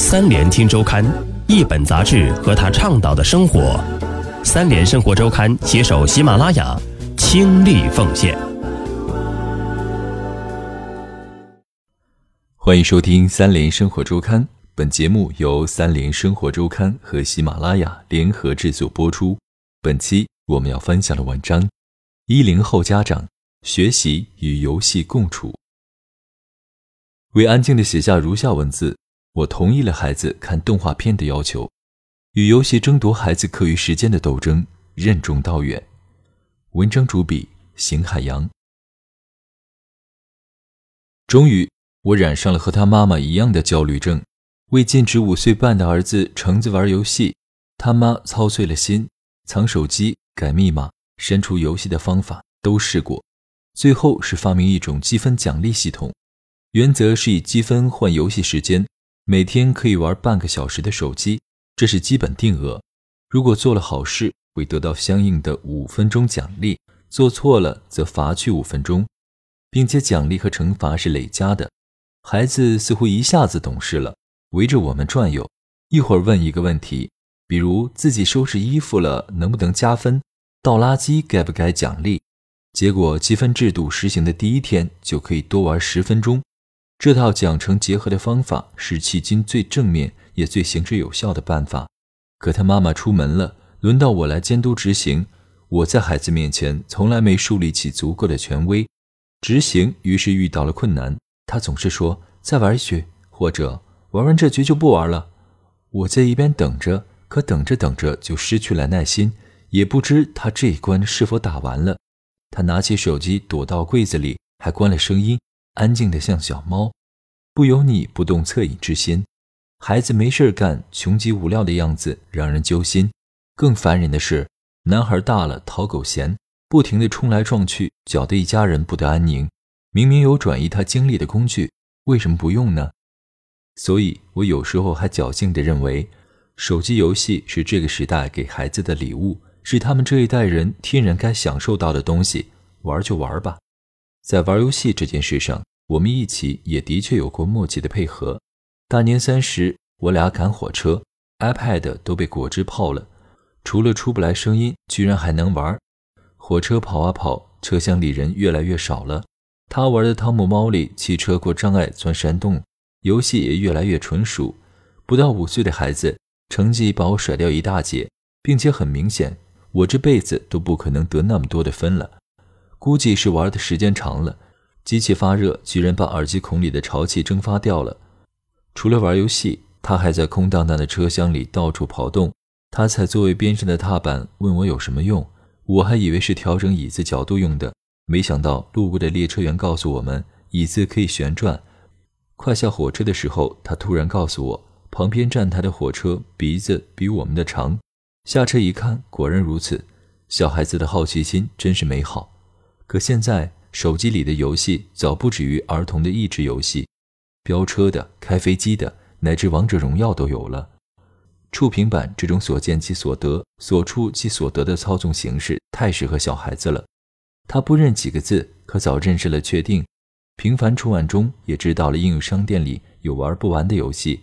三联听周刊，一本杂志和他倡导的生活。三联生活周刊携手喜马拉雅，倾力奉献。欢迎收听三联生活周刊，本节目由三联生活周刊和喜马拉雅联合制作播出。本期我们要分享的文章：一零后家长学习与游戏共处。为安静地写下如下文字：我同意了孩子看动画片的要求，与游戏争夺孩子课余时间的斗争任重道远。文章主笔：邢海洋。终于，我染上了和他妈妈一样的焦虑症。为禁止五岁半的儿子橙子玩游戏，他妈操碎了心。藏手机、改密码、删除游戏的方法都试过，最后是发明一种积分奖励系统，原则是以积分换游戏时间，每天可以玩半个小时的手机，这是基本定额。如果做了好事，会得到相应的五分钟奖励；做错了，则罚去五分钟，并且奖励和惩罚是累加的。孩子似乎一下子懂事了，围着我们转悠，一会儿问一个问题。比如自己收拾衣服了能不能加分，倒垃圾该不该奖励？结果积分制度实行的第一天就可以多玩十分钟。这套奖惩结合的方法是迄今最正面也最行之有效的办法。可他妈妈出门了，轮到我来监督执行。我在孩子面前从来没树立起足够的权威，执行于是遇到了困难。他总是说再玩一局，或者玩完这局就不玩了。我在一边等着。可等着等着就失去了耐心，也不知他这一关是否打完了。他拿起手机躲到柜子里，还关了声音，安静的像小猫，不由你不动恻隐之心。孩子没事干，穷极无聊的样子让人揪心。更烦人的是，男孩大了讨狗嫌，不停地冲来撞去，搅得一家人不得安宁。明明有转移他精力的工具，为什么不用呢？所以我有时候还侥幸地认为。手机游戏是这个时代给孩子的礼物，是他们这一代人天然该享受到的东西。玩就玩吧，在玩游戏这件事上，我们一起也的确有过默契的配合。大年三十，我俩赶火车，iPad 都被果汁泡了，除了出不来声音，居然还能玩。火车跑啊跑，车厢里人越来越少了。他玩的汤姆猫里，汽车过障碍钻山洞，游戏也越来越纯熟。不到五岁的孩子。成绩把我甩掉一大截，并且很明显，我这辈子都不可能得那么多的分了。估计是玩的时间长了，机器发热，居然把耳机孔里的潮气蒸发掉了。除了玩游戏，他还在空荡荡的车厢里到处跑动。他踩座位边上的踏板，问我有什么用。我还以为是调整椅子角度用的，没想到路过的列车员告诉我们，椅子可以旋转。快下火车的时候，他突然告诉我。旁边站台的火车鼻子比我们的长，下车一看，果然如此。小孩子的好奇心真是美好。可现在手机里的游戏早不止于儿童的益智游戏，飙车的、开飞机的，乃至王者荣耀都有了。触屏板这种所见即所得、所触即所得的操纵形式，太适合小孩子了。他不认几个字，可早认识了确定。频繁触按中，也知道了应用商店里有玩不完的游戏。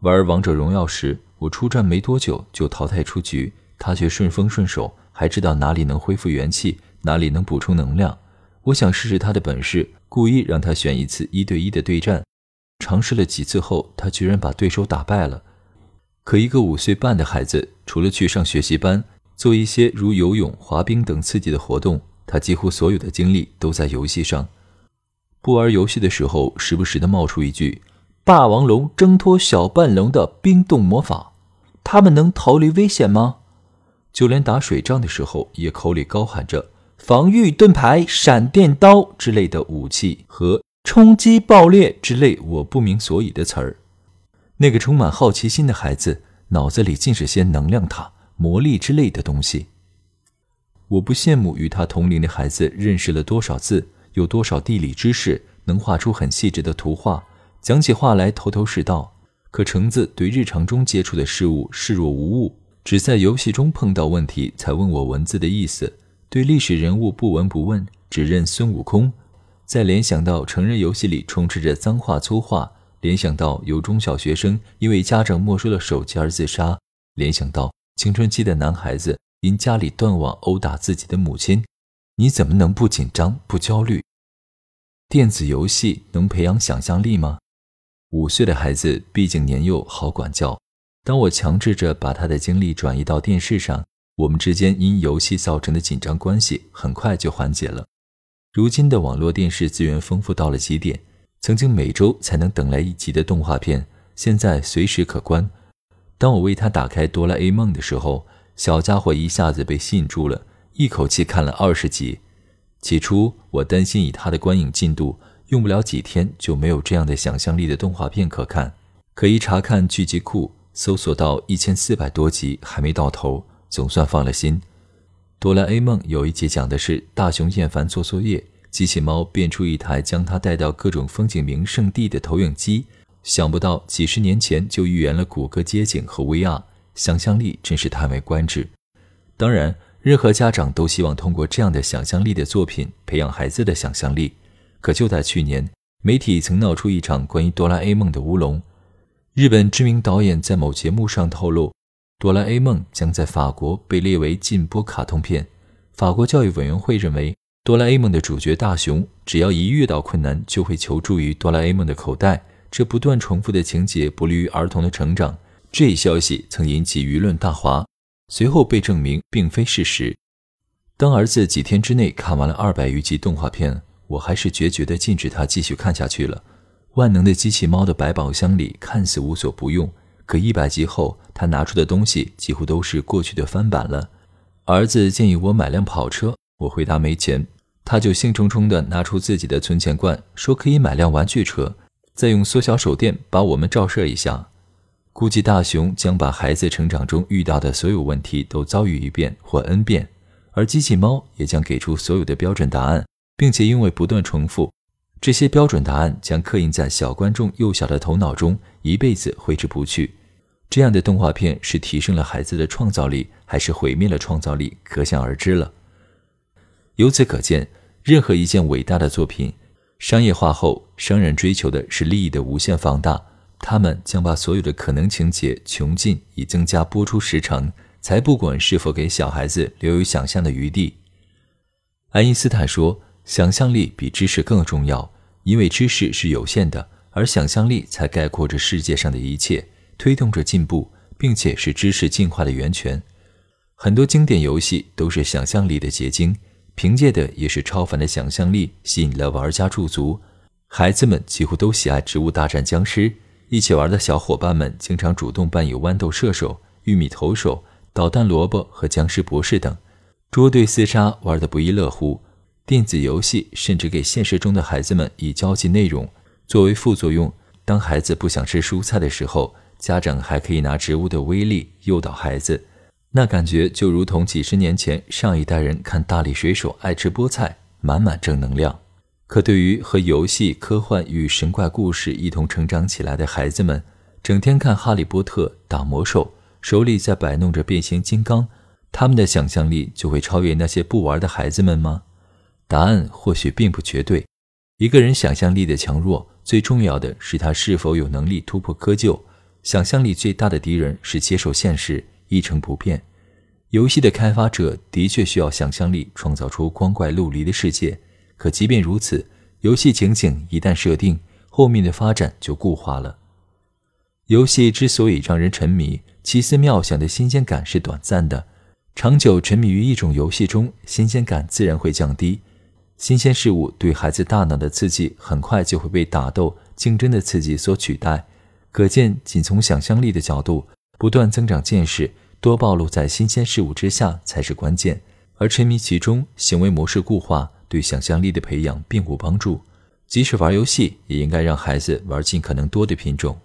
玩王者荣耀时，我出战没多久就淘汰出局，他却顺风顺手，还知道哪里能恢复元气，哪里能补充能量。我想试试他的本事，故意让他选一次一对一的对战。尝试了几次后，他居然把对手打败了。可一个五岁半的孩子，除了去上学习班，做一些如游泳、滑冰等刺激的活动，他几乎所有的精力都在游戏上。不玩游戏的时候，时不时的冒出一句。霸王龙挣脱小半龙的冰冻魔法，他们能逃离危险吗？就连打水仗的时候，也口里高喊着“防御盾牌、闪电刀”之类的武器和“冲击爆裂”之类我不明所以的词儿。那个充满好奇心的孩子脑子里尽是些能量塔、魔力之类的东西。我不羡慕与他同龄的孩子认识了多少字，有多少地理知识，能画出很细致的图画。讲起话来头头是道，可橙子对日常中接触的事物视若无物，只在游戏中碰到问题才问我文字的意思。对历史人物不闻不问，只认孙悟空。再联想到成人游戏里充斥着脏话粗话，联想到有中小学生因为家长没收了手机而自杀，联想到青春期的男孩子因家里断网殴打自己的母亲，你怎么能不紧张不焦虑？电子游戏能培养想象力吗？五岁的孩子毕竟年幼，好管教。当我强制着把他的精力转移到电视上，我们之间因游戏造成的紧张关系很快就缓解了。如今的网络电视资源丰富到了极点。曾经每周才能等来一集的动画片，现在随时可观。当我为他打开《哆啦 A 梦》的时候，小家伙一下子被吸引住了，一口气看了二十集。起初我担心以他的观影进度，用不了几天就没有这样的想象力的动画片可看。可一查看剧集库，搜索到一千四百多集还没到头，总算放了心。《哆啦 A 梦》有一集讲的是大雄厌烦做作业。机器猫变出一台将他带到各种风景名胜地的投影机，想不到几十年前就预言了谷歌街景和 VR，想象力真是叹为观止。当然，任何家长都希望通过这样的想象力的作品培养孩子的想象力。可就在去年，媒体曾闹出一场关于哆啦 A 梦的乌龙。日本知名导演在某节目上透露，哆啦 A 梦将在法国被列为禁播卡通片。法国教育委员会认为。哆啦 A 梦的主角大雄，只要一遇到困难，就会求助于哆啦 A 梦的口袋。这不断重复的情节不利于儿童的成长。这一消息曾引起舆论大哗，随后被证明并非事实。当儿子几天之内看完了二百余集动画片，我还是决绝地禁止他继续看下去了。万能的机器猫的百宝箱里看似无所不用，可一百集后，他拿出的东西几乎都是过去的翻版了。儿子建议我买辆跑车，我回答没钱。他就兴冲冲地拿出自己的存钱罐，说可以买辆玩具车，再用缩小手电把我们照射一下。估计大雄将把孩子成长中遇到的所有问题都遭遇一遍或 n 遍，而机器猫也将给出所有的标准答案，并且因为不断重复，这些标准答案将刻印在小观众幼小的头脑中，一辈子挥之不去。这样的动画片是提升了孩子的创造力，还是毁灭了创造力，可想而知了。由此可见。任何一件伟大的作品，商业化后，商人追求的是利益的无限放大。他们将把所有的可能情节穷尽，以增加播出时长，才不管是否给小孩子留有想象的余地。爱因斯坦说：“想象力比知识更重要，因为知识是有限的，而想象力才概括着世界上的一切，推动着进步，并且是知识进化的源泉。”很多经典游戏都是想象力的结晶。凭借的也是超凡的想象力，吸引了玩家驻足。孩子们几乎都喜爱《植物大战僵尸》，一起玩的小伙伴们经常主动扮演豌豆射手、玉米投手、捣蛋萝卜和僵尸博士等，捉对厮杀玩得不亦乐乎。电子游戏甚至给现实中的孩子们以交际内容。作为副作用，当孩子不想吃蔬菜的时候，家长还可以拿植物的威力诱导孩子。那感觉就如同几十年前上一代人看大力水手爱吃菠菜，满满正能量。可对于和游戏、科幻与神怪故事一同成长起来的孩子们，整天看《哈利波特》打魔兽，手里在摆弄着变形金刚，他们的想象力就会超越那些不玩的孩子们吗？答案或许并不绝对。一个人想象力的强弱，最重要的是他是否有能力突破窠臼。想象力最大的敌人是接受现实。一成不变。游戏的开发者的确需要想象力，创造出光怪陆离的世界。可即便如此，游戏情景一旦设定，后面的发展就固化了。游戏之所以让人沉迷，奇思妙想的新鲜感是短暂的。长久沉迷于一种游戏中，新鲜感自然会降低。新鲜事物对孩子大脑的刺激，很快就会被打斗、竞争的刺激所取代。可见，仅从想象力的角度。不断增长见识，多暴露在新鲜事物之下才是关键。而沉迷其中，行为模式固化，对想象力的培养并无帮助。即使玩游戏，也应该让孩子玩尽可能多的品种。